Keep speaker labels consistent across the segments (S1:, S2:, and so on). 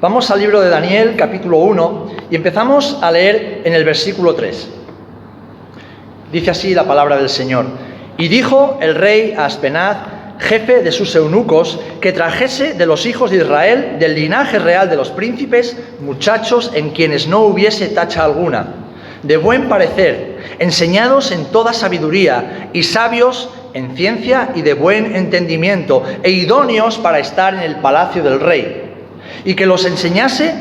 S1: Vamos al libro de Daniel, capítulo 1, y empezamos a leer en el versículo 3. Dice así la palabra del Señor. Y dijo el rey a Aspenaz, jefe de sus eunucos, que trajese de los hijos de Israel, del linaje real de los príncipes, muchachos en quienes no hubiese tacha alguna, de buen parecer, enseñados en toda sabiduría y sabios en ciencia y de buen entendimiento, e idóneos para estar en el palacio del rey y que los enseñase,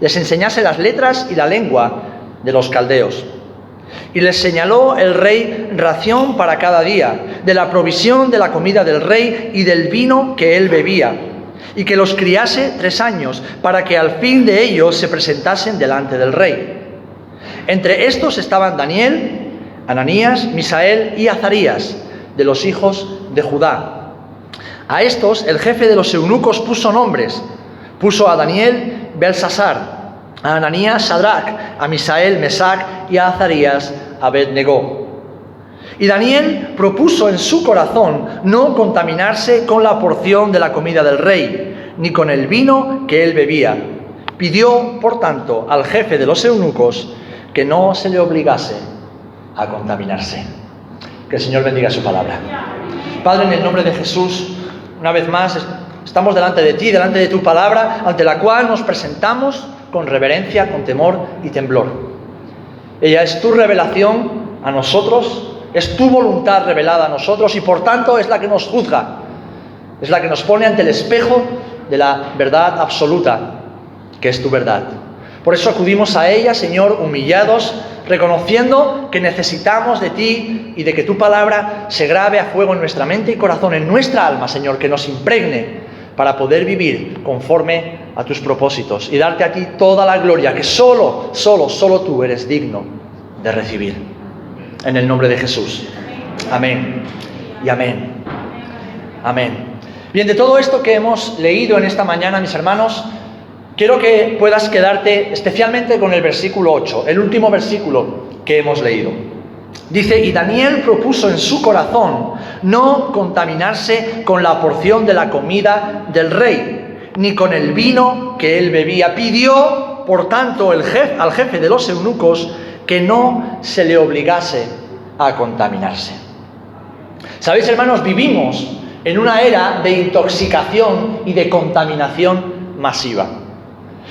S1: les enseñase las letras y la lengua de los caldeos. Y les señaló el rey ración para cada día, de la provisión de la comida del rey y del vino que él bebía, y que los criase tres años, para que al fin de ellos se presentasen delante del rey. Entre estos estaban Daniel, Ananías, Misael y Azarías, de los hijos de Judá. A estos el jefe de los eunucos puso nombres, Puso a Daniel Belsasar, a Ananías Sadrach, a Misael Mesac y a Azarías Abednego. Y Daniel propuso en su corazón no contaminarse con la porción de la comida del rey, ni con el vino que él bebía. Pidió, por tanto, al jefe de los eunucos que no se le obligase a contaminarse. Que el Señor bendiga su palabra. Padre, en el nombre de Jesús, una vez más Estamos delante de ti, delante de tu palabra, ante la cual nos presentamos con reverencia, con temor y temblor. Ella es tu revelación a nosotros, es tu voluntad revelada a nosotros y por tanto es la que nos juzga, es la que nos pone ante el espejo de la verdad absoluta, que es tu verdad. Por eso acudimos a ella, Señor, humillados, reconociendo que necesitamos de ti y de que tu palabra se grabe a fuego en nuestra mente y corazón, en nuestra alma, Señor, que nos impregne para poder vivir conforme a tus propósitos y darte a ti toda la gloria que solo, solo, solo tú eres digno de recibir. En el nombre de Jesús. Amén. Y amén. Amén. Bien, de todo esto que hemos leído en esta mañana, mis hermanos, quiero que puedas quedarte especialmente con el versículo 8, el último versículo que hemos leído. Dice, y Daniel propuso en su corazón no contaminarse con la porción de la comida del rey, ni con el vino que él bebía. Pidió, por tanto, el al jefe de los eunucos que no se le obligase a contaminarse. Sabéis, hermanos, vivimos en una era de intoxicación y de contaminación masiva.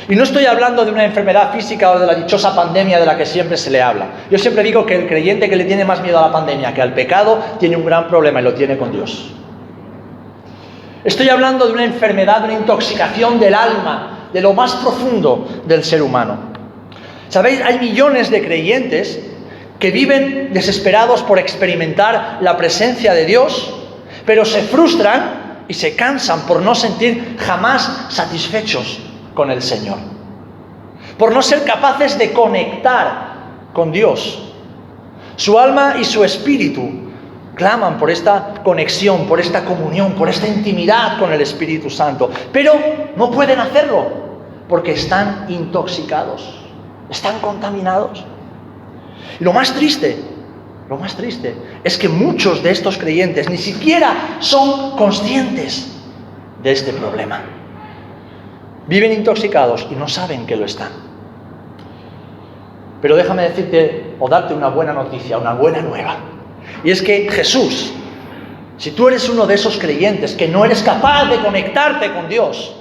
S1: Y no estoy hablando de una enfermedad física o de la dichosa pandemia de la que siempre se le habla. Yo siempre digo que el creyente que le tiene más miedo a la pandemia que al pecado tiene un gran problema y lo tiene con Dios. Estoy hablando de una enfermedad, de una intoxicación del alma, de lo más profundo del ser humano. ¿Sabéis? Hay millones de creyentes que viven desesperados por experimentar la presencia de Dios, pero se frustran y se cansan por no sentir jamás satisfechos con el Señor. Por no ser capaces de conectar con Dios. Su alma y su espíritu claman por esta conexión, por esta comunión, por esta intimidad con el Espíritu Santo. Pero no pueden hacerlo porque están intoxicados, están contaminados. Y lo más triste, lo más triste es que muchos de estos creyentes ni siquiera son conscientes de este problema. Viven intoxicados y no saben que lo están. Pero déjame decirte o darte una buena noticia, una buena nueva. Y es que Jesús, si tú eres uno de esos creyentes que no eres capaz de conectarte con Dios,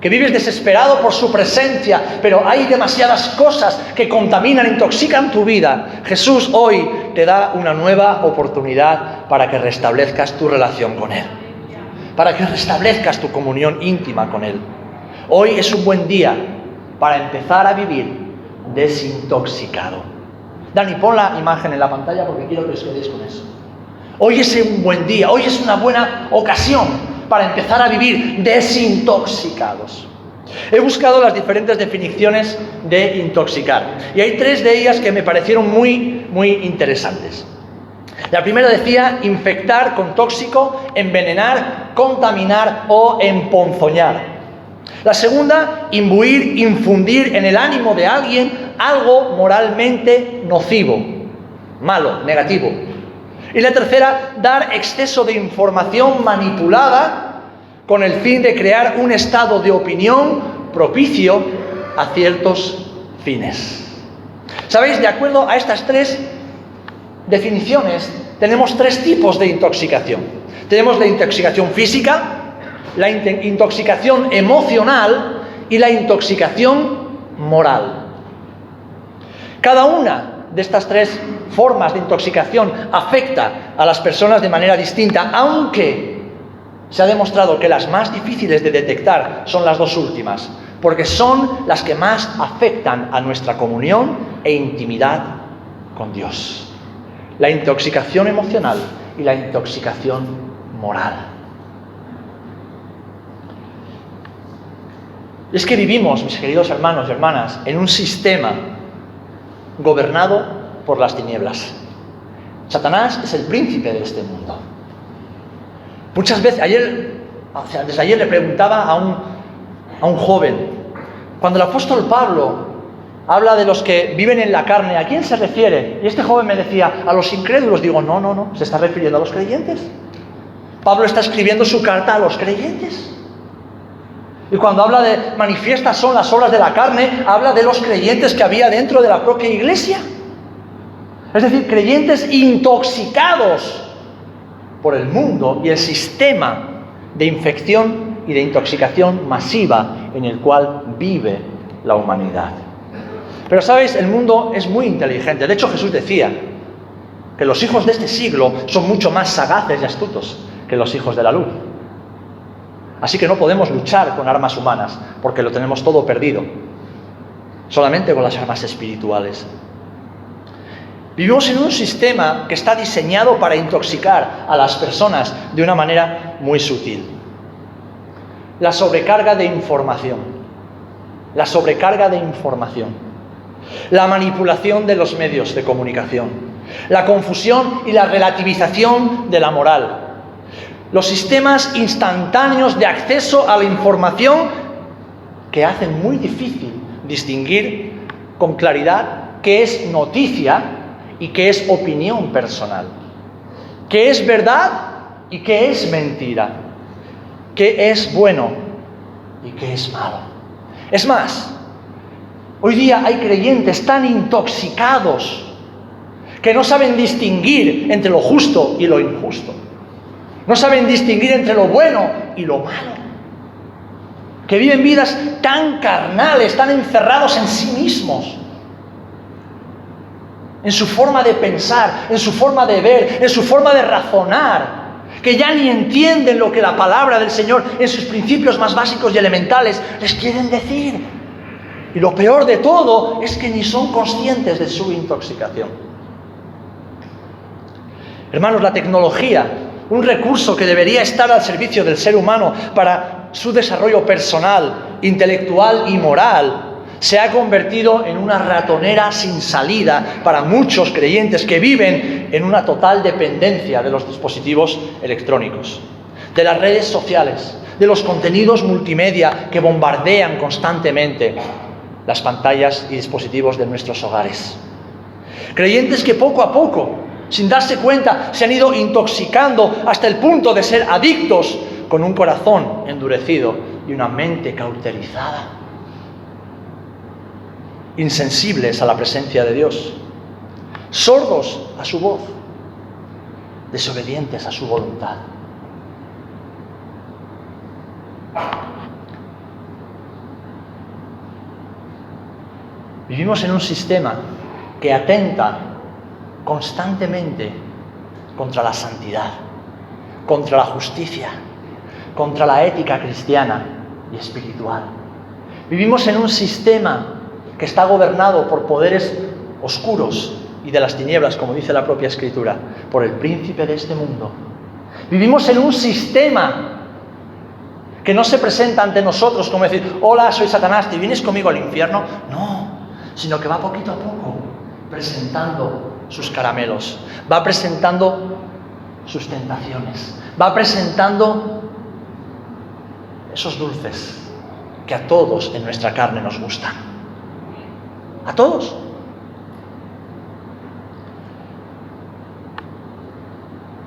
S1: que vives desesperado por su presencia, pero hay demasiadas cosas que contaminan, intoxican tu vida, Jesús hoy te da una nueva oportunidad para que restablezcas tu relación con Él, para que restablezcas tu comunión íntima con Él. Hoy es un buen día para empezar a vivir desintoxicado. Dani, pon la imagen en la pantalla porque quiero que os quedéis con eso. Hoy es un buen día, hoy es una buena ocasión para empezar a vivir desintoxicados. He buscado las diferentes definiciones de intoxicar y hay tres de ellas que me parecieron muy, muy interesantes. La primera decía infectar con tóxico, envenenar, contaminar o emponzoñar. La segunda, imbuir, infundir en el ánimo de alguien algo moralmente nocivo, malo, negativo. Y la tercera, dar exceso de información manipulada con el fin de crear un estado de opinión propicio a ciertos fines. ¿Sabéis? De acuerdo a estas tres definiciones, tenemos tres tipos de intoxicación. Tenemos la intoxicación física, la intoxicación emocional y la intoxicación moral. Cada una de estas tres formas de intoxicación afecta a las personas de manera distinta, aunque se ha demostrado que las más difíciles de detectar son las dos últimas, porque son las que más afectan a nuestra comunión e intimidad con Dios. La intoxicación emocional y la intoxicación moral. Es que vivimos, mis queridos hermanos y hermanas, en un sistema gobernado por las tinieblas. Satanás es el príncipe de este mundo. Muchas veces, ayer, desde ayer le preguntaba a un, a un joven, cuando el apóstol Pablo habla de los que viven en la carne, ¿a quién se refiere? Y este joven me decía, a los incrédulos. Digo, no, no, no, se está refiriendo a los creyentes. Pablo está escribiendo su carta a los creyentes. Y cuando habla de manifiestas son las obras de la carne, habla de los creyentes que había dentro de la propia iglesia. Es decir, creyentes intoxicados por el mundo y el sistema de infección y de intoxicación masiva en el cual vive la humanidad. Pero sabéis, el mundo es muy inteligente. De hecho, Jesús decía que los hijos de este siglo son mucho más sagaces y astutos que los hijos de la luz. Así que no podemos luchar con armas humanas, porque lo tenemos todo perdido. Solamente con las armas espirituales. Vivimos en un sistema que está diseñado para intoxicar a las personas de una manera muy sutil. La sobrecarga de información. La sobrecarga de información. La manipulación de los medios de comunicación. La confusión y la relativización de la moral los sistemas instantáneos de acceso a la información que hacen muy difícil distinguir con claridad qué es noticia y qué es opinión personal, qué es verdad y qué es mentira, qué es bueno y qué es malo. Es más, hoy día hay creyentes tan intoxicados que no saben distinguir entre lo justo y lo injusto. No saben distinguir entre lo bueno y lo malo. Que viven vidas tan carnales, tan encerrados en sí mismos. En su forma de pensar, en su forma de ver, en su forma de razonar. Que ya ni entienden lo que la palabra del Señor en sus principios más básicos y elementales les quieren decir. Y lo peor de todo es que ni son conscientes de su intoxicación. Hermanos, la tecnología un recurso que debería estar al servicio del ser humano para su desarrollo personal, intelectual y moral, se ha convertido en una ratonera sin salida para muchos creyentes que viven en una total dependencia de los dispositivos electrónicos, de las redes sociales, de los contenidos multimedia que bombardean constantemente las pantallas y dispositivos de nuestros hogares. Creyentes que poco a poco sin darse cuenta, se han ido intoxicando hasta el punto de ser adictos con un corazón endurecido y una mente cauterizada. Insensibles a la presencia de Dios, sordos a su voz, desobedientes a su voluntad. Vivimos en un sistema que atenta constantemente contra la santidad, contra la justicia, contra la ética cristiana y espiritual. Vivimos en un sistema que está gobernado por poderes oscuros y de las tinieblas, como dice la propia escritura, por el príncipe de este mundo. Vivimos en un sistema que no se presenta ante nosotros como decir, hola, soy Satanás, ¿te vienes conmigo al infierno? No, sino que va poquito a poco presentando sus caramelos, va presentando sus tentaciones, va presentando esos dulces que a todos en nuestra carne nos gustan. A todos.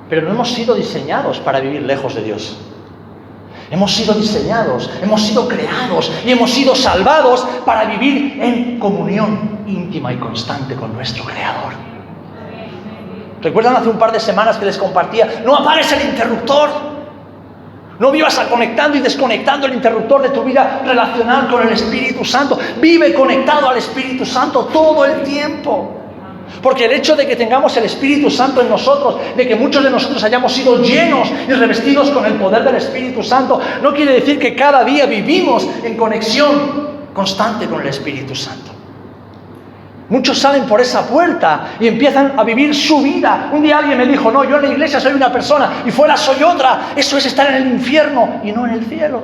S1: Pero no hemos sido diseñados para vivir lejos de Dios. Hemos sido diseñados, hemos sido creados y hemos sido salvados para vivir en comunión íntima y constante con nuestro Creador. ¿Recuerdan hace un par de semanas que les compartía? No apagues el interruptor. No vivas conectando y desconectando el interruptor de tu vida relacional con el Espíritu Santo. Vive conectado al Espíritu Santo todo el tiempo. Porque el hecho de que tengamos el Espíritu Santo en nosotros, de que muchos de nosotros hayamos sido llenos y revestidos con el poder del Espíritu Santo, no quiere decir que cada día vivimos en conexión constante con el Espíritu Santo. Muchos salen por esa puerta y empiezan a vivir su vida. Un día alguien me dijo, no, yo en la iglesia soy una persona y fuera soy otra. Eso es estar en el infierno y no en el cielo.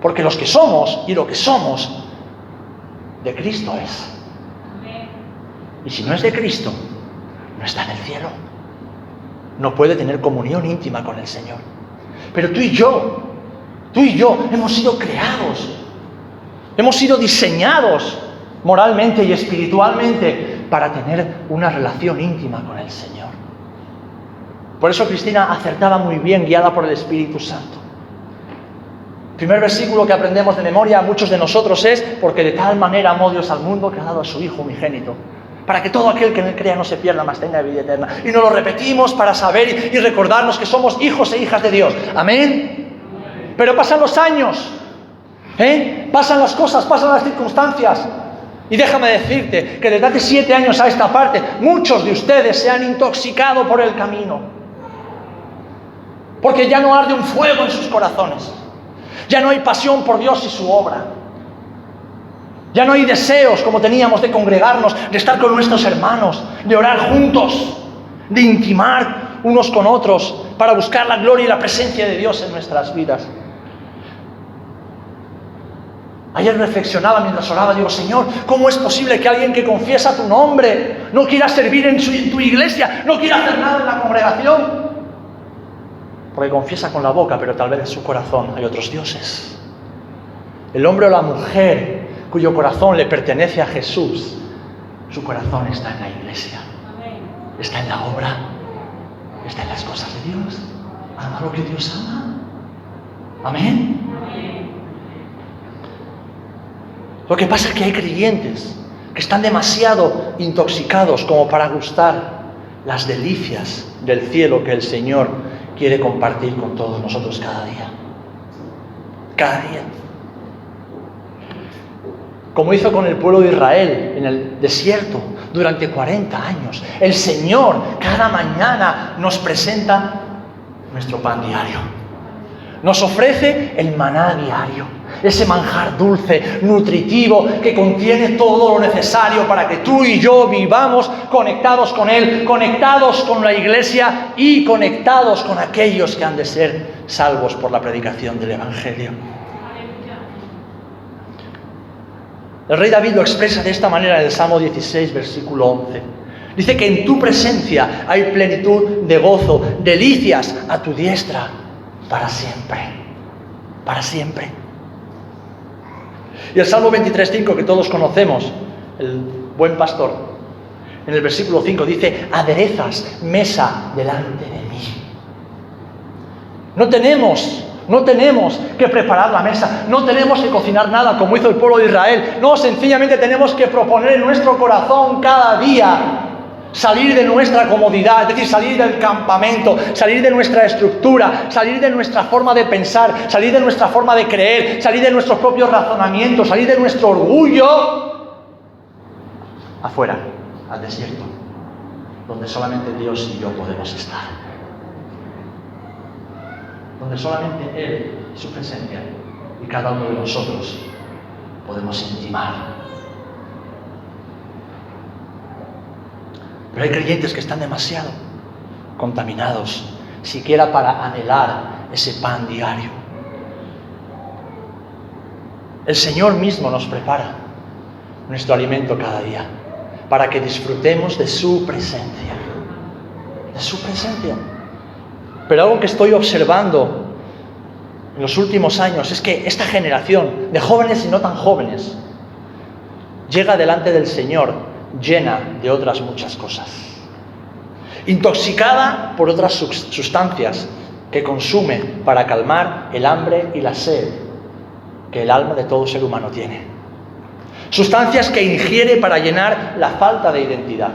S1: Porque los que somos y lo que somos de Cristo es. Y si no es de Cristo, no está en el cielo. No puede tener comunión íntima con el Señor. Pero tú y yo, tú y yo hemos sido creados, hemos sido diseñados moralmente y espiritualmente para tener una relación íntima con el Señor. Por eso Cristina acertaba muy bien, guiada por el Espíritu Santo primer versículo que aprendemos de memoria a muchos de nosotros es, porque de tal manera amó Dios al mundo que ha dado a su Hijo unigénito, para que todo aquel que en él crea no se pierda, mas tenga vida eterna. Y nos lo repetimos para saber y recordarnos que somos hijos e hijas de Dios. Amén. Pero pasan los años, ¿eh? pasan las cosas, pasan las circunstancias. Y déjame decirte que desde hace siete años a esta parte, muchos de ustedes se han intoxicado por el camino. Porque ya no arde un fuego en sus corazones. Ya no hay pasión por Dios y su obra. Ya no hay deseos como teníamos de congregarnos, de estar con nuestros hermanos, de orar juntos, de intimar unos con otros para buscar la gloria y la presencia de Dios en nuestras vidas. Ayer reflexionaba mientras oraba, digo, Señor, ¿cómo es posible que alguien que confiesa tu nombre no quiera servir en, en tu iglesia, no quiera hacer nada en la congregación? porque confiesa con la boca, pero tal vez en su corazón hay otros dioses. El hombre o la mujer cuyo corazón le pertenece a Jesús, su corazón está en la iglesia, está en la obra, está en las cosas de Dios, ama lo que Dios ama. Amén. Lo que pasa es que hay creyentes que están demasiado intoxicados como para gustar las delicias del cielo que el Señor quiere compartir con todos nosotros cada día. Cada día. Como hizo con el pueblo de Israel en el desierto durante 40 años. El Señor cada mañana nos presenta nuestro pan diario. Nos ofrece el maná diario ese manjar dulce, nutritivo, que contiene todo lo necesario para que tú y yo vivamos conectados con Él, conectados con la iglesia y conectados con aquellos que han de ser salvos por la predicación del Evangelio. El rey David lo expresa de esta manera en el Salmo 16, versículo 11. Dice que en tu presencia hay plenitud de gozo, delicias a tu diestra para siempre, para siempre. Y el Salmo 23.5 que todos conocemos, el buen pastor, en el versículo 5 dice, aderezas mesa delante de mí. No tenemos, no tenemos que preparar la mesa, no tenemos que cocinar nada como hizo el pueblo de Israel, no, sencillamente tenemos que proponer en nuestro corazón cada día salir de nuestra comodidad, es decir, salir del campamento, salir de nuestra estructura, salir de nuestra forma de pensar, salir de nuestra forma de creer, salir de nuestros propios razonamientos, salir de nuestro orgullo afuera, al desierto, donde solamente Dios y yo podemos estar, donde solamente Él y su presencia y cada uno de nosotros podemos intimar Pero hay creyentes que están demasiado contaminados, siquiera para anhelar ese pan diario. El Señor mismo nos prepara nuestro alimento cada día para que disfrutemos de su presencia. De su presencia. Pero algo que estoy observando en los últimos años es que esta generación de jóvenes y no tan jóvenes llega delante del Señor llena de otras muchas cosas. intoxicada por otras sustancias que consume para calmar el hambre y la sed que el alma de todo ser humano tiene. Sustancias que ingiere para llenar la falta de identidad,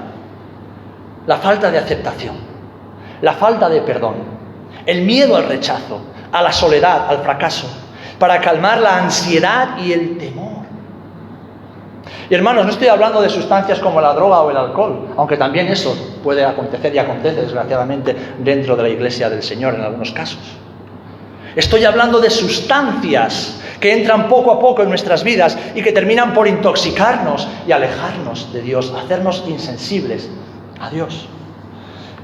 S1: la falta de aceptación, la falta de perdón, el miedo al rechazo, a la soledad, al fracaso, para calmar la ansiedad y el temor. Y hermanos, no estoy hablando de sustancias como la droga o el alcohol, aunque también eso puede acontecer y acontece desgraciadamente dentro de la iglesia del Señor en algunos casos. Estoy hablando de sustancias que entran poco a poco en nuestras vidas y que terminan por intoxicarnos y alejarnos de Dios, hacernos insensibles a Dios.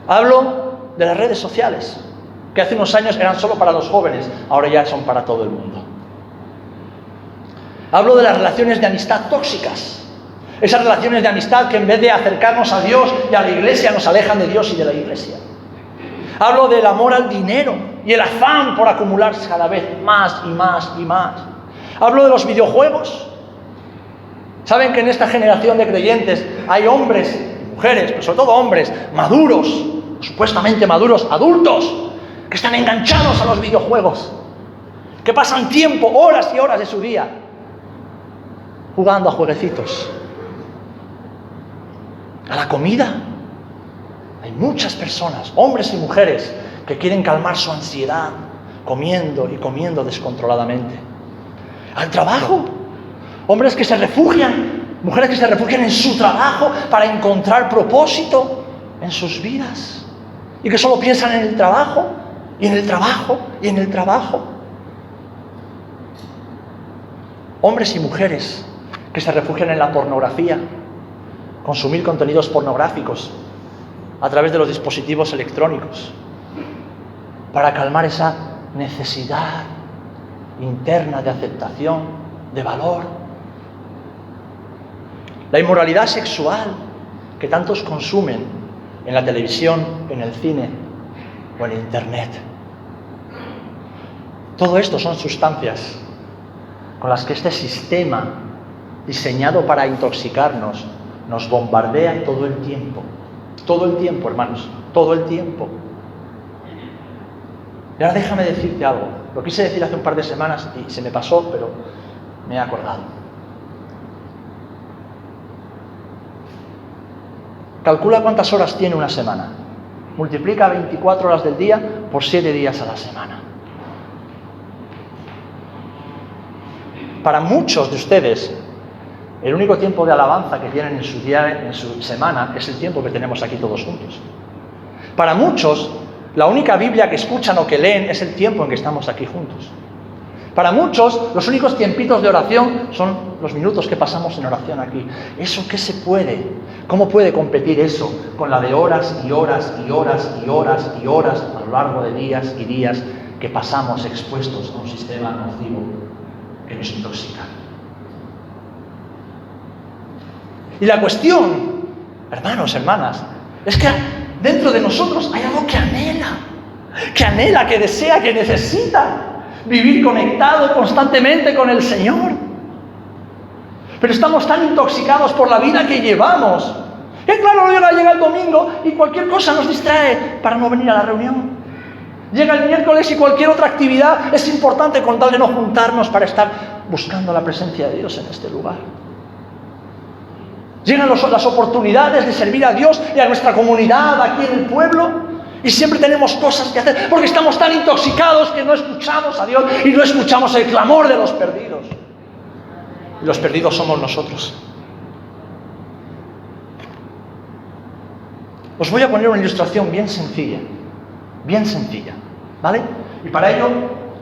S1: Hablo de las redes sociales, que hace unos años eran solo para los jóvenes, ahora ya son para todo el mundo. Hablo de las relaciones de amistad tóxicas. Esas relaciones de amistad que en vez de acercarnos a Dios y a la iglesia nos alejan de Dios y de la iglesia. Hablo del amor al dinero y el afán por acumularse cada vez más y más y más. Hablo de los videojuegos. Saben que en esta generación de creyentes hay hombres, mujeres, pero sobre todo hombres, maduros, supuestamente maduros, adultos, que están enganchados a los videojuegos, que pasan tiempo, horas y horas de su día jugando a jueguecitos. A la comida. Hay muchas personas, hombres y mujeres, que quieren calmar su ansiedad comiendo y comiendo descontroladamente. Al trabajo. Hombres que se refugian, mujeres que se refugian en su trabajo para encontrar propósito en sus vidas. Y que solo piensan en el trabajo, y en el trabajo, y en el trabajo. Hombres y mujeres que se refugian en la pornografía, consumir contenidos pornográficos a través de los dispositivos electrónicos, para calmar esa necesidad interna de aceptación, de valor. La inmoralidad sexual que tantos consumen en la televisión, en el cine o en Internet. Todo esto son sustancias con las que este sistema diseñado para intoxicarnos, nos bombardea todo el tiempo. Todo el tiempo, hermanos, todo el tiempo. Y ahora déjame decirte algo. Lo quise decir hace un par de semanas y se me pasó, pero me he acordado. Calcula cuántas horas tiene una semana. Multiplica 24 horas del día por 7 días a la semana. Para muchos de ustedes, el único tiempo de alabanza que tienen en su día, en su semana, es el tiempo que tenemos aquí todos juntos. Para muchos, la única Biblia que escuchan o que leen es el tiempo en que estamos aquí juntos. Para muchos, los únicos tiempitos de oración son los minutos que pasamos en oración aquí. ¿Eso qué se puede? ¿Cómo puede competir eso con la de horas y horas y horas y horas y horas a lo largo de días y días que pasamos expuestos a un sistema nocivo que nos intoxica? Y la cuestión, hermanos, hermanas, es que dentro de nosotros hay algo que anhela, que anhela, que desea, que necesita vivir conectado constantemente con el Señor. Pero estamos tan intoxicados por la vida que llevamos. Que claro, llega, llega el domingo y cualquier cosa nos distrae para no venir a la reunión. Llega el miércoles y cualquier otra actividad es importante con tal de no juntarnos para estar buscando la presencia de Dios en este lugar. Llegan las oportunidades de servir a Dios y a nuestra comunidad aquí en el pueblo. Y siempre tenemos cosas que hacer porque estamos tan intoxicados que no escuchamos a Dios y no escuchamos el clamor de los perdidos. Y los perdidos somos nosotros. Os voy a poner una ilustración bien sencilla, bien sencilla, ¿vale? Y para ello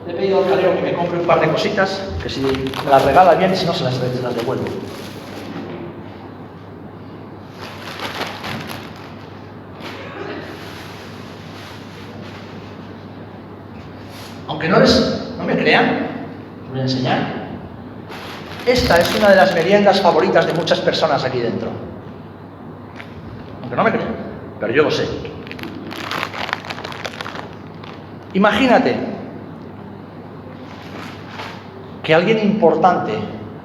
S1: le he pedido al calero que me compre un par de cositas, que si me las regala bien, si no las, se las devuelvo. Aunque no, no me crean, os voy a enseñar. Esta es una de las meriendas favoritas de muchas personas aquí dentro. Aunque no me crean, pero yo lo sé. Imagínate que alguien importante,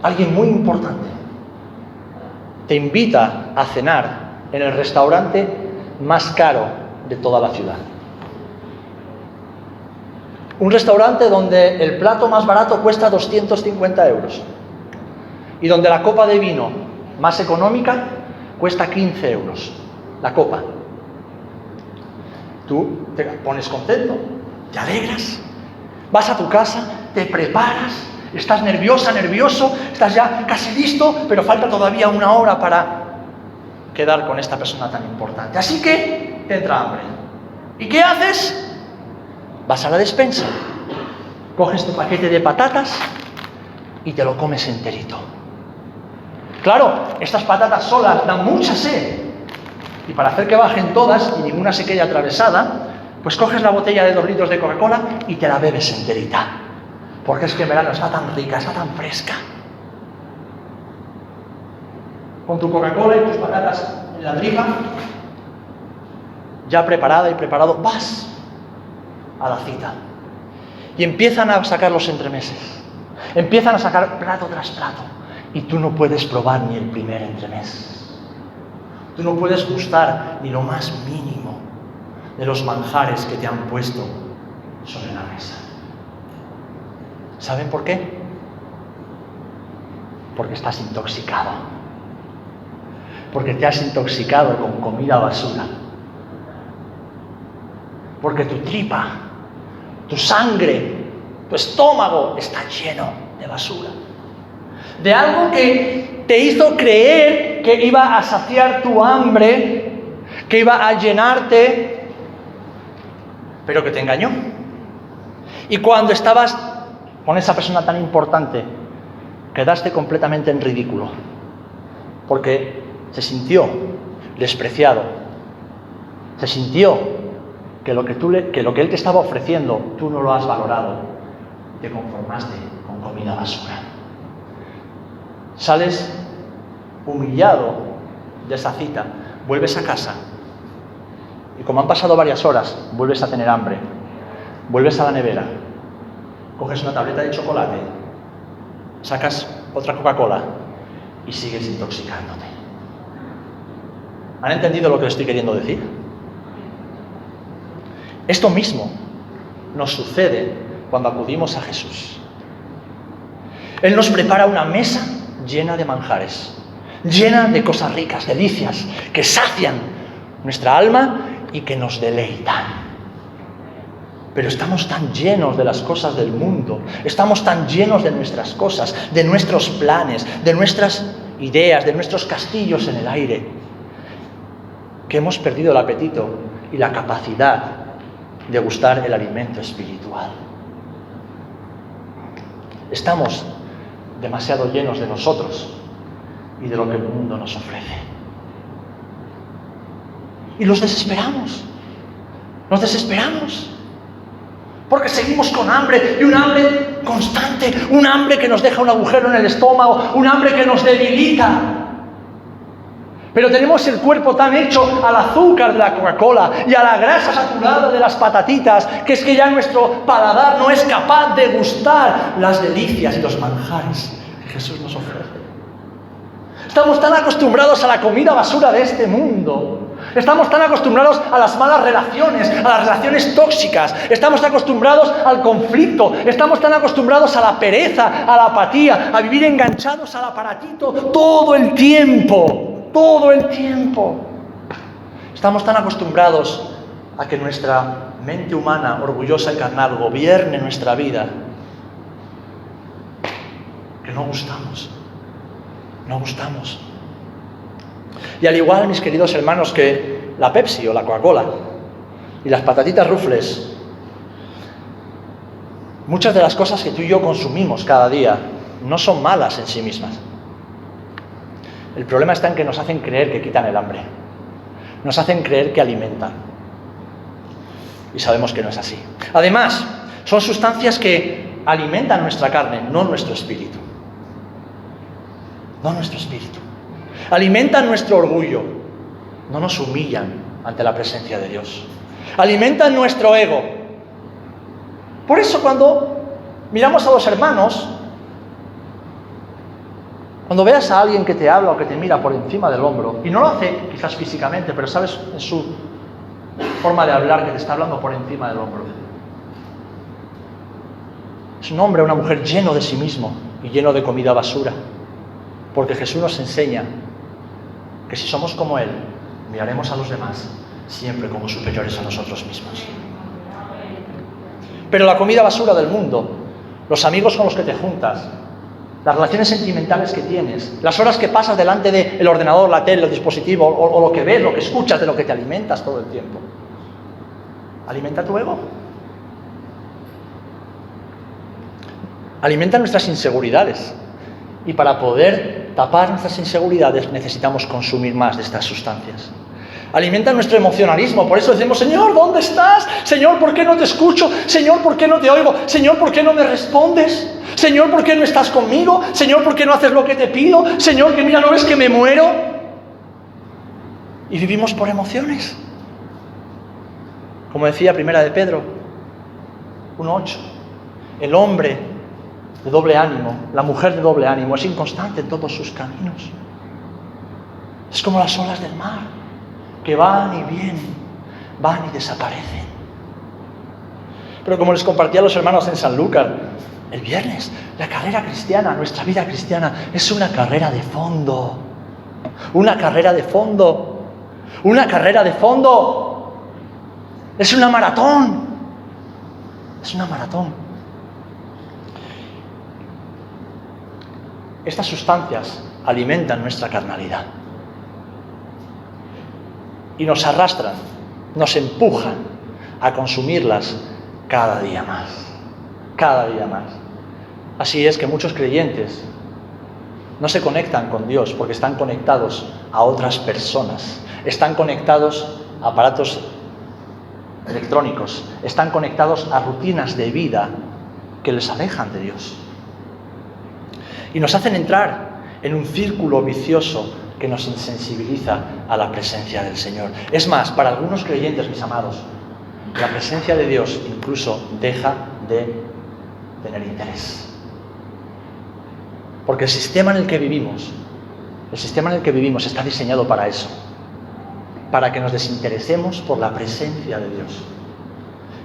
S1: alguien muy importante, te invita a cenar en el restaurante más caro de toda la ciudad. Un restaurante donde el plato más barato cuesta 250 euros y donde la copa de vino más económica cuesta 15 euros. La copa. Tú te pones contento, te alegras, vas a tu casa, te preparas, estás nerviosa, nervioso, estás ya casi listo, pero falta todavía una hora para quedar con esta persona tan importante. Así que te entra hambre. ¿Y qué haces? Vas a la despensa, coges tu paquete de patatas y te lo comes enterito. Claro, estas patatas solas dan mucha sed. Y para hacer que bajen todas y ninguna se quede atravesada, pues coges la botella de dos litros de Coca-Cola y te la bebes enterita. Porque es que en verano está tan rica, está tan fresca. Con tu Coca-Cola y tus patatas en la tripa, ya preparada y preparado, vas a la cita. Y empiezan a sacar los entremeses. Empiezan a sacar plato tras plato. Y tú no puedes probar ni el primer entremés. Tú no puedes gustar ni lo más mínimo de los manjares que te han puesto sobre la mesa. ¿Saben por qué? Porque estás intoxicado. Porque te has intoxicado con comida basura. Porque tu tripa, tu sangre, tu estómago está lleno de basura. De algo que te hizo creer que iba a saciar tu hambre, que iba a llenarte, pero que te engañó. Y cuando estabas con esa persona tan importante, quedaste completamente en ridículo, porque se sintió despreciado, se sintió que lo que, tú que lo que él te estaba ofreciendo tú no lo has valorado, te conformaste con comida basura. Sales humillado de esa cita, vuelves a casa y como han pasado varias horas, vuelves a tener hambre, vuelves a la nevera, coges una tableta de chocolate, sacas otra Coca-Cola y sigues intoxicándote. ¿Han entendido lo que estoy queriendo decir? Esto mismo nos sucede cuando acudimos a Jesús. Él nos prepara una mesa llena de manjares, llena de cosas ricas, delicias, que sacian nuestra alma y que nos deleitan. Pero estamos tan llenos de las cosas del mundo, estamos tan llenos de nuestras cosas, de nuestros planes, de nuestras ideas, de nuestros castillos en el aire, que hemos perdido el apetito y la capacidad de gustar el alimento espiritual. Estamos demasiado llenos de nosotros y de lo que el mundo nos ofrece. Y los desesperamos. Nos desesperamos. Porque seguimos con hambre y un hambre constante, un hambre que nos deja un agujero en el estómago, un hambre que nos debilita. Pero tenemos el cuerpo tan hecho al azúcar de la Coca-Cola y a la grasa saturada de las patatitas, que es que ya nuestro paladar no es capaz de gustar las delicias y los manjares que Jesús nos ofrece. Estamos tan acostumbrados a la comida basura de este mundo Estamos tan acostumbrados a las malas relaciones, a las relaciones tóxicas. Estamos acostumbrados al conflicto. Estamos tan acostumbrados a la pereza, a la apatía, a vivir enganchados al aparatito todo el tiempo. Todo el tiempo. Estamos tan acostumbrados a que nuestra mente humana, orgullosa y carnal, gobierne nuestra vida, que no gustamos. No gustamos. Y al igual, mis queridos hermanos, que la Pepsi o la Coca-Cola y las patatitas rufles, muchas de las cosas que tú y yo consumimos cada día no son malas en sí mismas. El problema está en que nos hacen creer que quitan el hambre, nos hacen creer que alimentan. Y sabemos que no es así. Además, son sustancias que alimentan nuestra carne, no nuestro espíritu. No nuestro espíritu alimentan nuestro orgullo, no nos humillan ante la presencia de Dios. Alimentan nuestro ego. Por eso cuando miramos a los hermanos, cuando veas a alguien que te habla o que te mira por encima del hombro, y no lo hace quizás físicamente, pero sabes en su forma de hablar que te está hablando por encima del hombro. Es un hombre o una mujer lleno de sí mismo y lleno de comida basura. Porque Jesús nos enseña que si somos como Él, miraremos a los demás siempre como superiores a nosotros mismos. Pero la comida basura del mundo, los amigos con los que te juntas, las relaciones sentimentales que tienes, las horas que pasas delante del ordenador, la tele, el dispositivo, o, o lo que ves, lo que escuchas, de lo que te alimentas todo el tiempo. Alimenta tu ego. Alimenta nuestras inseguridades. Y para poder tapar nuestras inseguridades necesitamos consumir más de estas sustancias. Alimenta nuestro emocionalismo. Por eso decimos, Señor, ¿dónde estás? Señor, ¿por qué no te escucho? Señor, ¿por qué no te oigo? Señor, ¿por qué no me respondes? Señor, ¿por qué no estás conmigo? Señor, ¿por qué no haces lo que te pido? Señor, que mira, ¿no ves que me muero? Y vivimos por emociones. Como decía Primera de Pedro 1.8, el hombre de doble ánimo, la mujer de doble ánimo, es inconstante en todos sus caminos. Es como las olas del mar, que van y vienen, van y desaparecen. Pero como les compartía a los hermanos en San Lucas, el viernes, la carrera cristiana, nuestra vida cristiana, es una carrera de fondo. Una carrera de fondo. Una carrera de fondo. Es una maratón. Es una maratón. Estas sustancias alimentan nuestra carnalidad. Y nos arrastran, nos empujan a consumirlas cada día más. Cada día más. Así es que muchos creyentes no se conectan con Dios porque están conectados a otras personas, están conectados a aparatos electrónicos, están conectados a rutinas de vida que les alejan de Dios. Y nos hacen entrar en un círculo vicioso que nos insensibiliza a la presencia del Señor. Es más, para algunos creyentes, mis amados, la presencia de Dios incluso deja de tener interés. Porque el sistema en el que vivimos, el sistema en el que vivimos está diseñado para eso, para que nos desinteresemos por la presencia de Dios,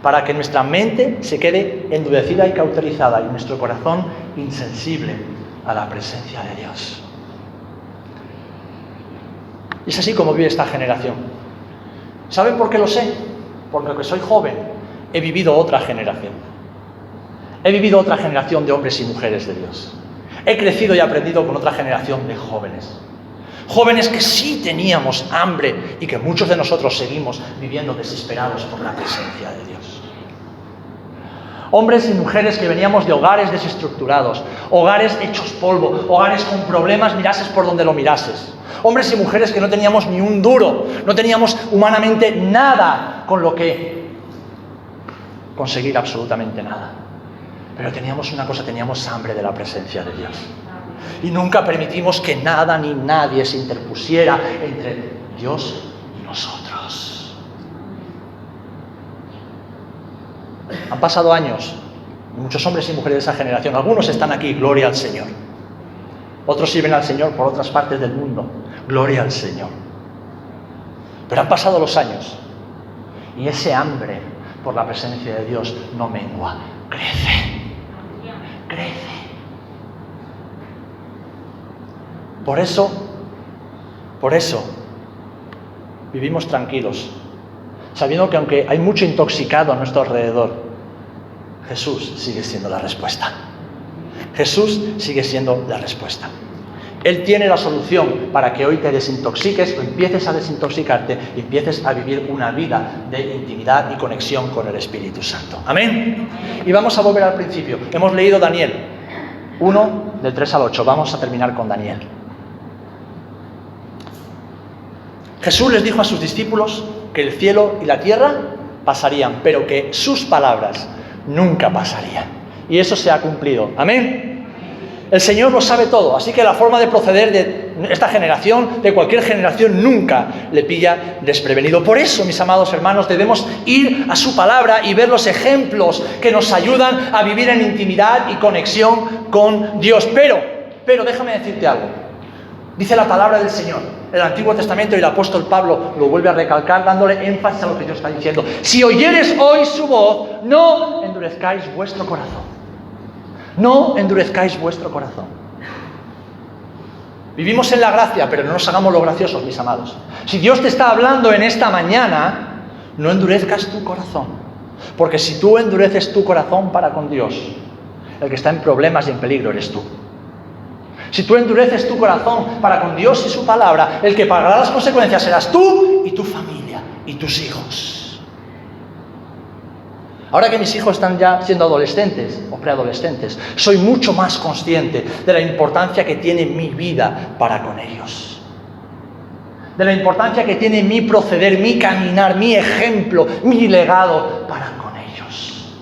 S1: para que nuestra mente se quede endurecida y cauterizada y nuestro corazón insensible a la presencia de Dios. Y es así como vive esta generación. ¿Saben por qué lo sé? Porque soy joven, he vivido otra generación. He vivido otra generación de hombres y mujeres de Dios. He crecido y aprendido con otra generación de jóvenes. Jóvenes que sí teníamos hambre y que muchos de nosotros seguimos viviendo desesperados por la presencia de Dios. Hombres y mujeres que veníamos de hogares desestructurados, hogares hechos polvo, hogares con problemas, mirases por donde lo mirases. Hombres y mujeres que no teníamos ni un duro, no teníamos humanamente nada con lo que conseguir absolutamente nada. Pero teníamos una cosa, teníamos hambre de la presencia de Dios. Y nunca permitimos que nada ni nadie se interpusiera entre Dios y nosotros. Han pasado años, muchos hombres y mujeres de esa generación, algunos están aquí, gloria al Señor. Otros sirven al Señor por otras partes del mundo, gloria al Señor. Pero han pasado los años y ese hambre por la presencia de Dios no mengua, crece crece. Por eso, por eso, vivimos tranquilos, sabiendo que aunque hay mucho intoxicado a nuestro alrededor, Jesús sigue siendo la respuesta. Jesús sigue siendo la respuesta. Él tiene la solución para que hoy te desintoxiques o empieces a desintoxicarte y empieces a vivir una vida de intimidad y conexión con el Espíritu Santo. Amén. Y vamos a volver al principio. Hemos leído Daniel 1 del 3 al 8. Vamos a terminar con Daniel. Jesús les dijo a sus discípulos que el cielo y la tierra pasarían, pero que sus palabras nunca pasarían. Y eso se ha cumplido. Amén. El Señor lo sabe todo, así que la forma de proceder de esta generación, de cualquier generación, nunca le pilla desprevenido. Por eso, mis amados hermanos, debemos ir a su palabra y ver los ejemplos que nos ayudan a vivir en intimidad y conexión con Dios. Pero, pero déjame decirte algo. Dice la palabra del Señor el Antiguo Testamento y el apóstol Pablo lo vuelve a recalcar dándole énfasis a lo que Dios está diciendo. Si oyeres hoy su voz, no endurezcáis vuestro corazón. No endurezcáis vuestro corazón. Vivimos en la gracia, pero no nos hagamos los graciosos, mis amados. Si Dios te está hablando en esta mañana, no endurezcas tu corazón. Porque si tú endureces tu corazón para con Dios, el que está en problemas y en peligro eres tú. Si tú endureces tu corazón para con Dios y su palabra, el que pagará las consecuencias serás tú y tu familia y tus hijos. Ahora que mis hijos están ya siendo adolescentes o preadolescentes, soy mucho más consciente de la importancia que tiene mi vida para con ellos. De la importancia que tiene mi proceder, mi caminar, mi ejemplo, mi legado para con ellos.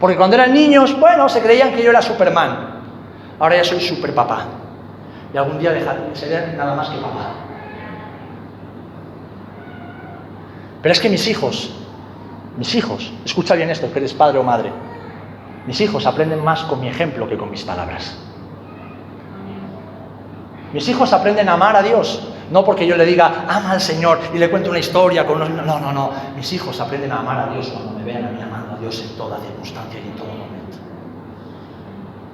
S1: Porque cuando eran niños, bueno, se creían que yo era Superman. Ahora ya soy super papá. Y algún día dejaré de ser nada más que papá. Pero es que mis hijos, mis hijos, escucha bien esto, que eres padre o madre, mis hijos aprenden más con mi ejemplo que con mis palabras. Mis hijos aprenden a amar a Dios, no porque yo le diga, ama al Señor y le cuente una historia. No, no, no. Mis hijos aprenden a amar a Dios cuando me vean a mí amando a Dios en toda circunstancia y en todo momento.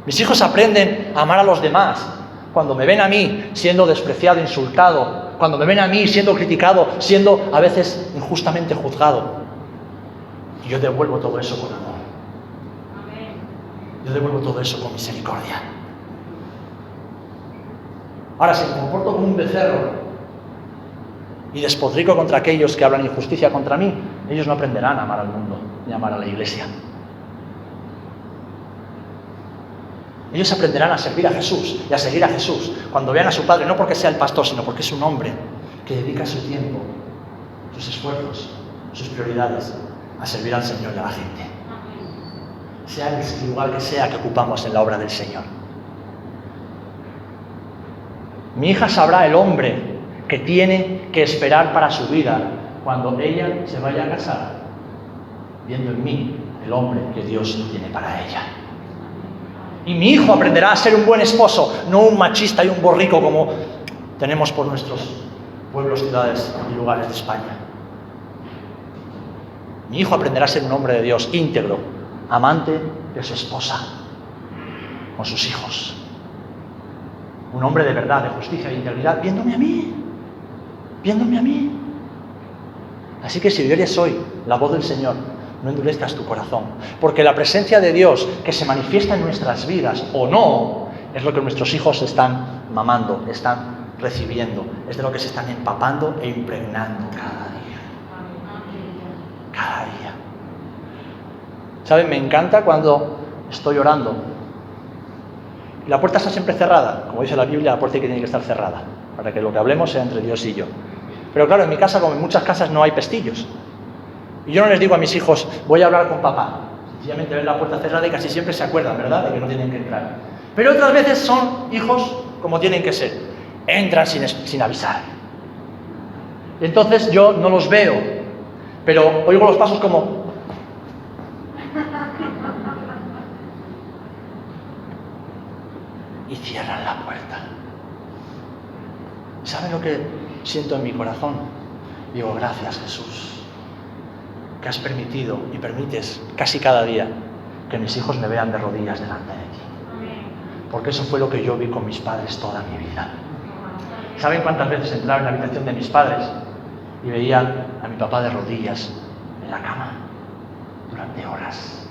S1: Mis hijos aprenden a amar a los demás. Cuando me ven a mí siendo despreciado, insultado, cuando me ven a mí siendo criticado, siendo a veces injustamente juzgado. Y yo devuelvo todo eso con amor. Yo devuelvo todo eso con misericordia. Ahora, si me comporto como un becerro y despotrico contra aquellos que hablan injusticia contra mí, ellos no aprenderán a amar al mundo ni a amar a la iglesia. Ellos aprenderán a servir a Jesús y a seguir a Jesús cuando vean a su Padre, no porque sea el pastor, sino porque es un hombre que dedica su tiempo, sus esfuerzos, sus prioridades a servir al Señor y a la gente. Sea el lugar que sea que ocupamos en la obra del Señor. Mi hija sabrá el hombre que tiene que esperar para su vida cuando ella se vaya a casar, viendo en mí el hombre que Dios tiene para ella. Y mi hijo aprenderá a ser un buen esposo, no un machista y un borrico como tenemos por nuestros pueblos, ciudades y lugares de España. Mi hijo aprenderá a ser un hombre de Dios íntegro, amante de su esposa, con sus hijos. Un hombre de verdad, de justicia e integridad, viéndome a mí, viéndome a mí. Así que si yo eres hoy la voz del Señor, no endurezcas tu corazón, porque la presencia de Dios que se manifiesta en nuestras vidas o no, es lo que nuestros hijos están mamando, están recibiendo, es de lo que se están empapando e impregnando cada día. Cada día. ¿Saben? Me encanta cuando estoy orando y la puerta está siempre cerrada. Como dice la Biblia, la puerta tiene que estar cerrada, para que lo que hablemos sea entre Dios y yo. Pero claro, en mi casa, como en muchas casas, no hay pestillos. Y yo no les digo a mis hijos, voy a hablar con papá. Sencillamente ven la puerta cerrada y casi siempre se acuerdan, ¿verdad?, de que no tienen que entrar. Pero otras veces son hijos como tienen que ser. Entran sin, sin avisar. Entonces yo no los veo, pero oigo los pasos como... Y cierran la puerta. ¿Saben lo que siento en mi corazón? Digo, gracias Jesús que has permitido y permites casi cada día que mis hijos me vean de rodillas delante de ti. Porque eso fue lo que yo vi con mis padres toda mi vida. ¿Saben cuántas veces entraba en la habitación de mis padres y veía a mi papá de rodillas en la cama durante horas?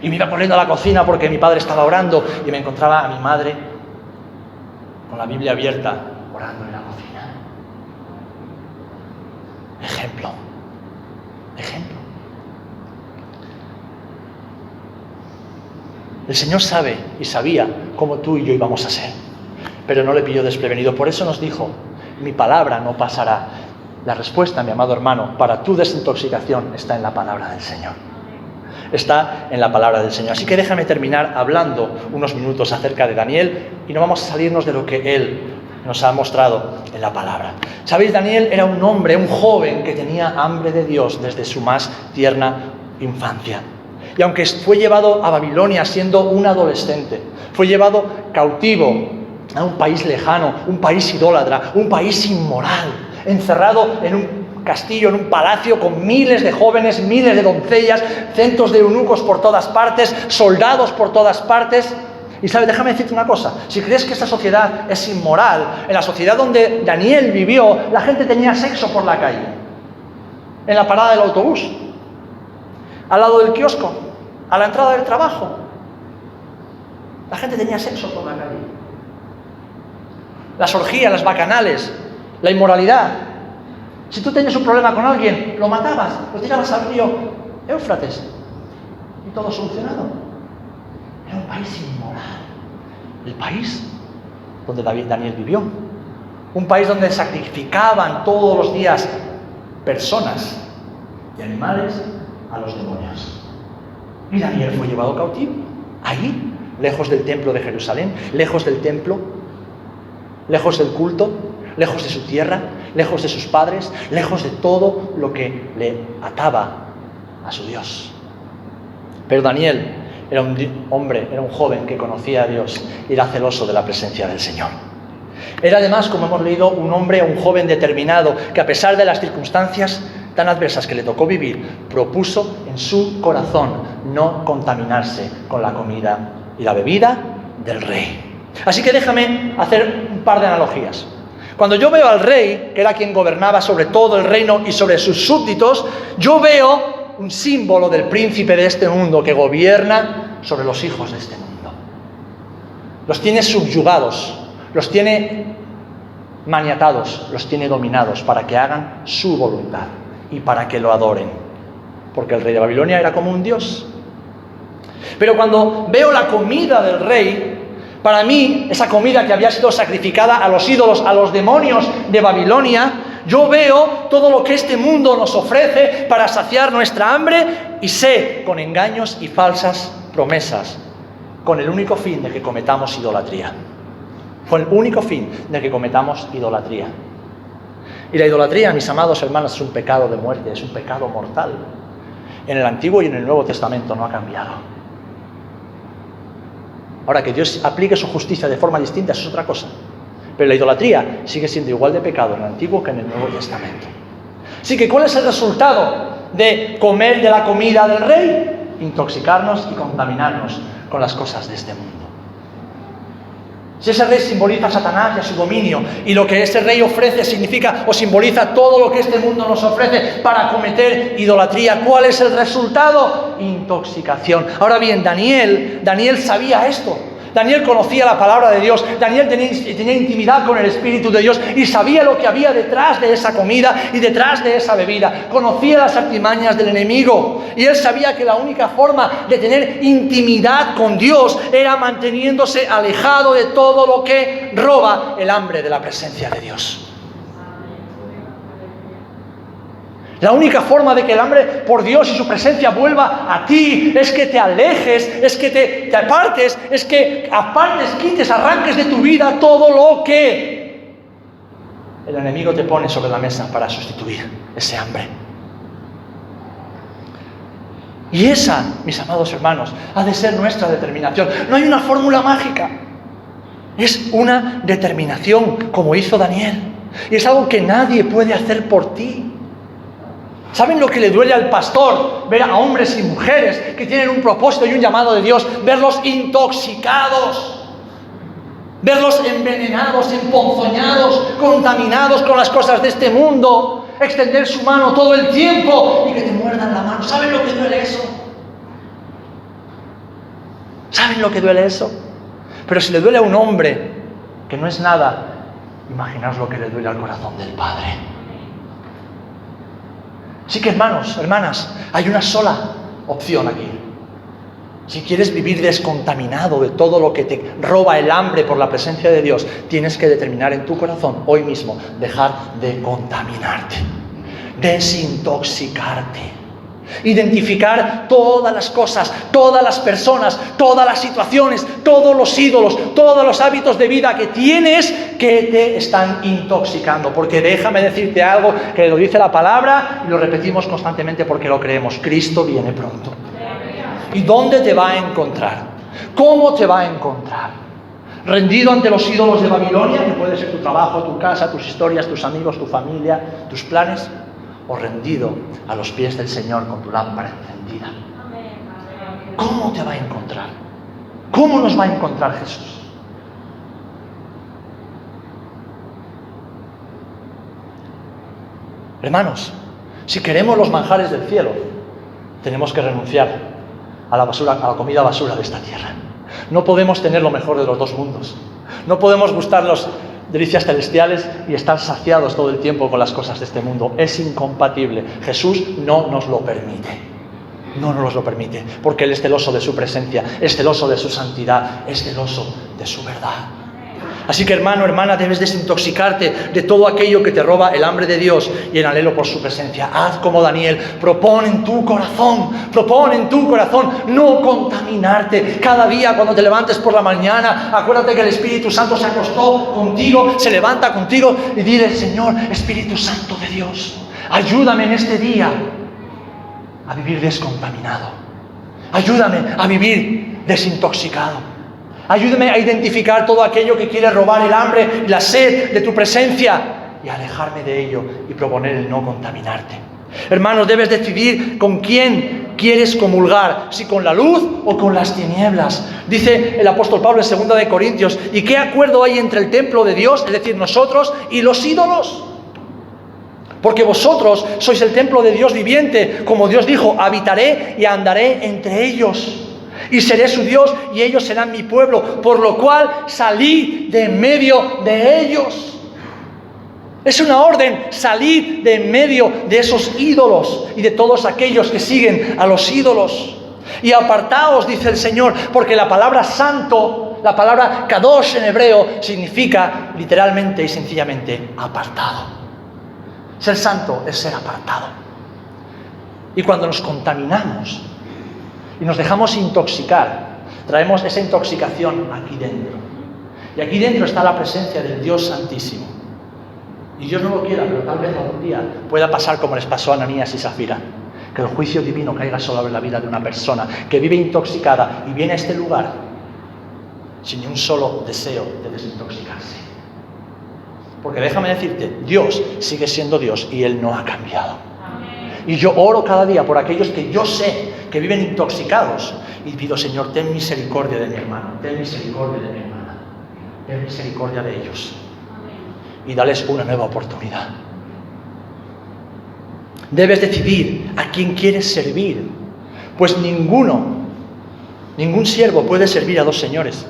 S1: Y me iba corriendo a la cocina porque mi padre estaba orando y me encontraba a mi madre con la Biblia abierta orando en la cocina. Ejemplo ejemplo. El Señor sabe y sabía cómo tú y yo íbamos a ser, pero no le pilló desprevenido. Por eso nos dijo, mi palabra no pasará. La respuesta, mi amado hermano, para tu desintoxicación está en la palabra del Señor. Está en la palabra del Señor. Así que déjame terminar hablando unos minutos acerca de Daniel y no vamos a salirnos de lo que él nos ha mostrado en la palabra. Sabéis, Daniel era un hombre, un joven que tenía hambre de Dios desde su más tierna infancia. Y aunque fue llevado a Babilonia siendo un adolescente, fue llevado cautivo a un país lejano, un país idólatra, un país inmoral, encerrado en un castillo, en un palacio con miles de jóvenes, miles de doncellas, centros de eunucos por todas partes, soldados por todas partes. Y sabes, déjame decirte una cosa, si crees que esta sociedad es inmoral, en la sociedad donde Daniel vivió, la gente tenía sexo por la calle, en la parada del autobús, al lado del kiosco, a la entrada del trabajo. La gente tenía sexo por la calle. Las orgías, las bacanales, la inmoralidad. Si tú tenías un problema con alguien, lo matabas, lo tirabas al río Éufrates y todo solucionado. Era un país inmoral. El país donde Daniel vivió. Un país donde sacrificaban todos los días personas y animales a los demonios. Y Daniel fue llevado cautivo. Ahí, lejos del templo de Jerusalén, lejos del templo, lejos del culto, lejos de su tierra, lejos de sus padres, lejos de todo lo que le ataba a su Dios. Pero Daniel era un hombre, era un joven que conocía a Dios y era celoso de la presencia del Señor. Era además, como hemos leído, un hombre, un joven determinado, que a pesar de las circunstancias tan adversas que le tocó vivir, propuso en su corazón no contaminarse con la comida y la bebida del rey. Así que déjame hacer un par de analogías. Cuando yo veo al rey, que era quien gobernaba sobre todo el reino y sobre sus súbditos, yo veo un símbolo del príncipe de este mundo que gobierna sobre los hijos de este mundo. Los tiene subyugados, los tiene maniatados, los tiene dominados para que hagan su voluntad y para que lo adoren. Porque el rey de Babilonia era como un dios. Pero cuando veo la comida del rey, para mí, esa comida que había sido sacrificada a los ídolos, a los demonios de Babilonia, yo veo todo lo que este mundo nos ofrece para saciar nuestra hambre y sé con engaños y falsas promesas, con el único fin de que cometamos idolatría. Con el único fin de que cometamos idolatría. Y la idolatría, mis amados hermanos, es un pecado de muerte, es un pecado mortal. En el Antiguo y en el Nuevo Testamento no ha cambiado. Ahora, que Dios aplique su justicia de forma distinta, eso es otra cosa. Pero la idolatría sigue siendo igual de pecado en el Antiguo que en el Nuevo Testamento. Así que, ¿cuál es el resultado de comer de la comida del rey? Intoxicarnos y contaminarnos con las cosas de este mundo. Si ese rey simboliza a Satanás y a su dominio, y lo que ese rey ofrece significa o simboliza todo lo que este mundo nos ofrece para cometer idolatría, ¿cuál es el resultado? Intoxicación. Ahora bien, Daniel, Daniel sabía esto. Daniel conocía la palabra de Dios, Daniel tenía, intimidad con el Espíritu de Dios y sabía lo que había detrás de esa comida y detrás de esa bebida. Conocía las artimañas del enemigo y él sabía que la única forma de tener intimidad con Dios era manteniéndose alejado de todo lo que roba el hambre de la presencia de Dios. La única forma de que el hambre por Dios y su presencia vuelva a ti es que te alejes, es que te, apartes, es que apartes, quites, arranques de tu vida todo lo que el enemigo te pone sobre la mesa para sustituir ese hambre. Y esa, mis amados hermanos, ha de ser nuestra determinación. No hay una fórmula mágica. Es una determinación como hizo Daniel. Y es algo que nadie puede hacer por ti. ¿Saben lo que le duele al pastor? Ver a hombres y mujeres que tienen un propósito y un llamado de Dios, verlos intoxicados, verlos envenenados, emponzoñados, contaminados con las cosas de este mundo, extender su mano todo el tiempo y que te muerdan la mano. ¿Saben lo que duele eso? ¿Saben lo que duele eso? Pero si le duele a un hombre que no es nada, imaginaos lo que le duele al corazón del Padre. Así que hermanos, hermanas, hay una sola opción aquí. Si quieres vivir descontaminado de todo lo que te roba el hambre por la presencia de Dios, tienes que determinar en tu corazón hoy mismo dejar de contaminarte, desintoxicarte. Identificar todas las cosas, todas las personas, todas las situaciones, todos los ídolos, todos los hábitos de vida que tienes que te están intoxicando. Porque déjame decirte algo que lo dice la palabra y lo repetimos constantemente porque lo creemos. Cristo viene pronto. ¿Y dónde te va a encontrar? ¿Cómo te va a encontrar? rendido ante los ídolos de Babilonia, que puede ser tu trabajo, tu casa, tus historias, tus amigos, tu familia, tus planes, o rendido a los pies del Señor con tu lámpara encendida. ¿Cómo te va a encontrar? ¿Cómo nos va a encontrar Jesús? Hermanos, si queremos los manjares del cielo, tenemos que renunciar a la basura, a la comida basura de esta tierra. No podemos tener lo mejor de los dos mundos. No podemos gustar las delicias celestiales y estar saciados todo el tiempo con las cosas de este mundo. Es incompatible. Jesús no nos lo permite. No nos lo permite, porque Él es celoso de su presencia, es celoso de su santidad, es celoso de su verdad. Así que hermano, hermana, debes desintoxicarte de todo aquello que te roba el hambre de Dios y el anhelo por su presencia. Haz como Daniel, propone en tu corazón, propone en tu corazón no contaminarte. Cada día cuando te levantes por la mañana, acuérdate que el Espíritu Santo se acostó contigo, se levanta contigo y dile, Señor, Espíritu Santo de Dios, ayúdame en este día a vivir descontaminado. Ayúdame a vivir desintoxicado. Ayúdame a identificar todo aquello que quiere robar el hambre y la sed de tu presencia y alejarme de ello y proponer el no contaminarte. Hermanos, debes decidir con quién quieres comulgar, si con la luz o con las tinieblas. Dice el apóstol Pablo en 2 de Corintios, ¿y qué acuerdo hay entre el templo de Dios, es decir, nosotros, y los ídolos? Porque vosotros sois el templo de Dios viviente, como Dios dijo, habitaré y andaré entre ellos y seré su Dios y ellos serán mi pueblo, por lo cual salí de medio de ellos. Es una orden, salir de medio de esos ídolos y de todos aquellos que siguen a los ídolos. Y apartaos, dice el Señor, porque la palabra santo, la palabra kadosh en hebreo, significa literalmente y sencillamente apartado. Ser santo es ser apartado. Y cuando nos contaminamos, y nos dejamos intoxicar, traemos esa intoxicación aquí dentro. Y aquí dentro está la presencia del Dios Santísimo. Y Dios no lo quiera, pero tal vez algún día pueda pasar como les pasó a Ananías y Zafira. Que el juicio divino caiga sobre la vida de una persona que vive intoxicada y viene a este lugar sin ni un solo deseo de desintoxicarse. Porque déjame decirte, Dios sigue siendo Dios y Él no ha cambiado. Y yo oro cada día por aquellos que yo sé que viven intoxicados. Y pido, Señor, ten misericordia de mi hermano, ten misericordia de mi hermana, ten misericordia de ellos. Y dales una nueva oportunidad. Debes decidir a quién quieres servir. Pues ninguno, ningún siervo puede servir a dos señores.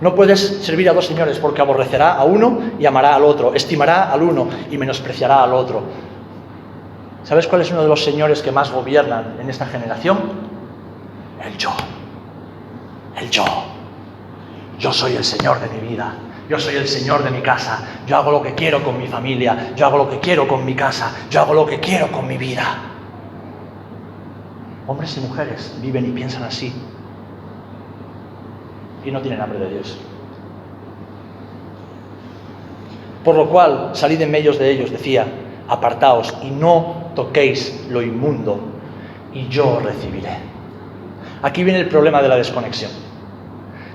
S1: No puedes servir a dos señores porque aborrecerá a uno y amará al otro, estimará al uno y menospreciará al otro. ¿Sabes cuál es uno de los señores que más gobiernan en esta generación? El yo. El yo. Yo soy el Señor de mi vida. Yo soy el Señor de mi casa. Yo hago lo que quiero con mi familia. Yo hago lo que quiero con mi casa. Yo hago lo que quiero con mi vida. Hombres y mujeres viven y piensan así. Y no tienen hambre de Dios. Por lo cual, salid en medio de ellos, decía, apartaos y no toquéis lo inmundo, y yo recibiré. Aquí viene el problema de la desconexión.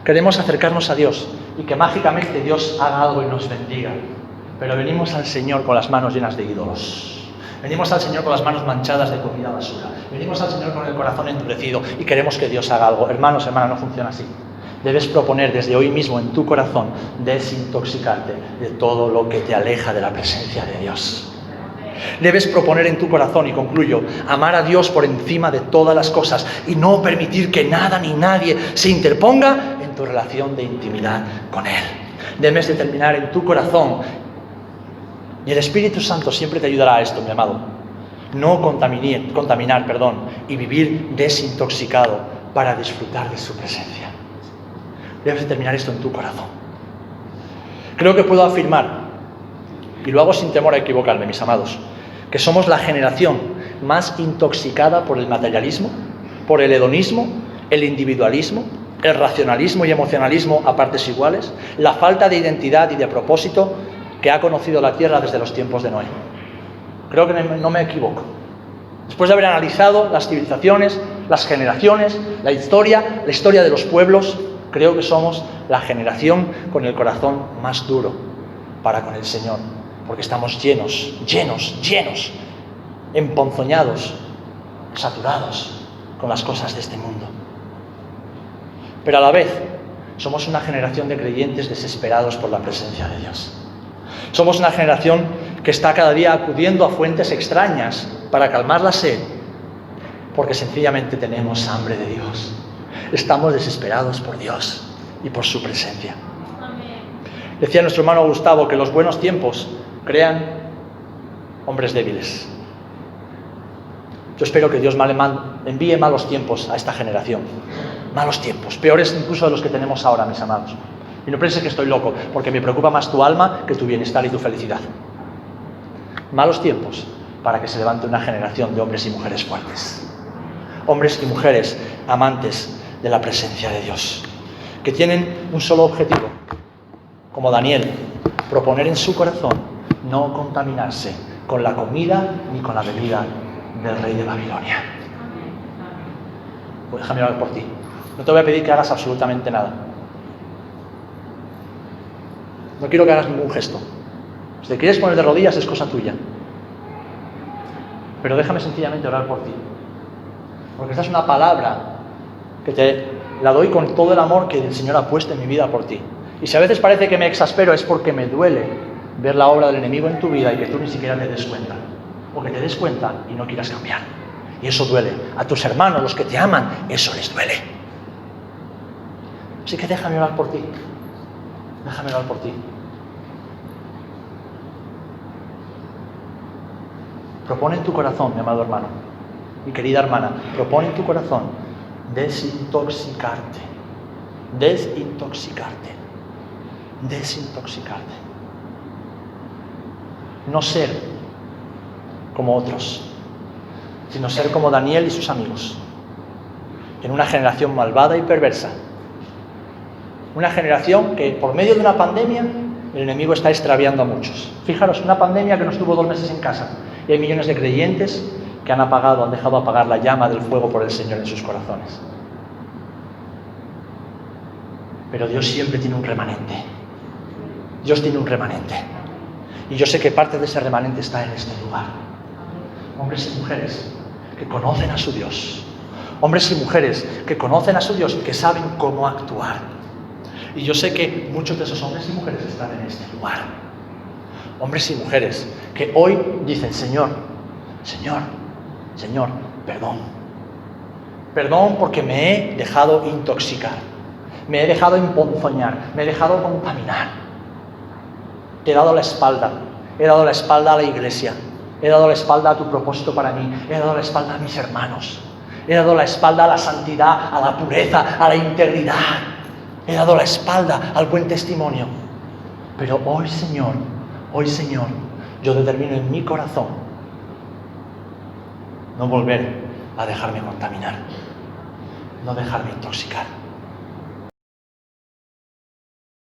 S1: Queremos acercarnos a Dios y que mágicamente Dios haga algo y nos bendiga, pero venimos al Señor con las manos llenas de ídolos. Venimos al Señor con las manos manchadas de comida basura. Venimos al Señor con el corazón endurecido y queremos que Dios haga algo. Hermanos, hermanas, no funciona así. Debes proponer desde hoy mismo en tu corazón desintoxicarte de todo lo que te aleja de la presencia de Dios. Debes proponer en tu corazón, y concluyo, amar a Dios por encima de todas las cosas y no permitir que nada ni nadie se interponga en tu relación de intimidad con Él. Debes determinar en tu corazón, y el Espíritu Santo siempre te ayudará a esto, mi amado, no contaminar, contaminar perdón, y vivir desintoxicado para disfrutar de su presencia. Debes determinar esto en tu corazón. Creo que puedo afirmar y lo hago sin temor a equivocarme, mis amados, que somos la generación más intoxicada por el materialismo, por el hedonismo, el individualismo, el racionalismo y emocionalismo a partes iguales, la falta de identidad y de propósito que ha conocido la tierra desde los tiempos de Noé. Creo que no me equivoco. Después de haber analizado las civilizaciones, las generaciones, la historia, la historia de los pueblos, creo que somos la generación con el corazón más duro para con el Señor, porque estamos llenos, llenos, llenos, emponzoñados, saturados con las cosas de este mundo. Pero a la vez, somos una generación de creyentes desesperados por la presencia de Dios. Somos una generación que está cada día acudiendo a fuentes extrañas para calmar la sed, porque sencillamente tenemos hambre de Dios. Estamos desesperados por Dios y por su presencia. Decía nuestro hermano Gustavo que los buenos tiempos crean hombres débiles. Yo espero que Dios envíe malos tiempos a esta generación. Malos tiempos, peores incluso de los que tenemos ahora, mis amados. Y no pienses que estoy loco, porque me preocupa más tu alma que tu bienestar y tu felicidad. Malos tiempos para que se levante una generación de hombres y mujeres fuertes. Hombres y mujeres amantes de la presencia de Dios, que tienen un solo objetivo, como Daniel, proponer en su corazón no contaminarse con la comida ni con la bebida del rey de Babilonia. Pues déjame orar por ti. No te voy a pedir que hagas absolutamente nada. No quiero que hagas ningún gesto. Si te quieres poner de rodillas es cosa tuya. Pero déjame sencillamente orar por ti. Porque esta es una palabra que te la doy con todo el amor que el Señor ha puesto en mi vida por ti. Y si a veces parece que me exaspero es porque me duele ver la obra del enemigo en tu vida y que tú ni siquiera te des cuenta. O que te des cuenta y no quieras cambiar. Y eso duele. A tus hermanos, los que te aman, eso les duele. Así que déjame orar por ti. Déjame orar por ti. Propone en tu corazón, mi amado hermano, mi querida hermana, propone en tu corazón desintoxicarte, desintoxicarte, desintoxicarte. No ser como otros, sino ser como Daniel y sus amigos, en una generación malvada y perversa una generación que por medio de una pandemia el enemigo está extraviando a muchos. Fijaros, una pandemia que nos tuvo dos meses en casa y hay millones de creyentes que han apagado, han dejado apagar la llama del fuego por el Señor en sus corazones. Pero Dios siempre tiene un remanente. Dios tiene un remanente. Y yo sé que parte de ese remanente está en este lugar. Hombres y mujeres que conocen a su Dios. Hombres y mujeres que conocen a su Dios y que saben cómo actuar y yo sé que muchos de esos hombres y mujeres están en este lugar. Hombres y mujeres que hoy dicen, Señor, Señor, Señor, perdón. Perdón porque me he dejado intoxicar, me he dejado emponzoñar, me he dejado contaminar. He dado la espalda, he dado la espalda a la iglesia, he dado la espalda a tu propósito para mí, he dado la espalda a mis hermanos, he dado la espalda a la santidad, a la pureza, a la integridad. He dado la espalda al buen testimonio. Pero hoy, Señor, hoy, Señor, yo determino en mi corazón no volver a dejarme contaminar, no dejarme intoxicar.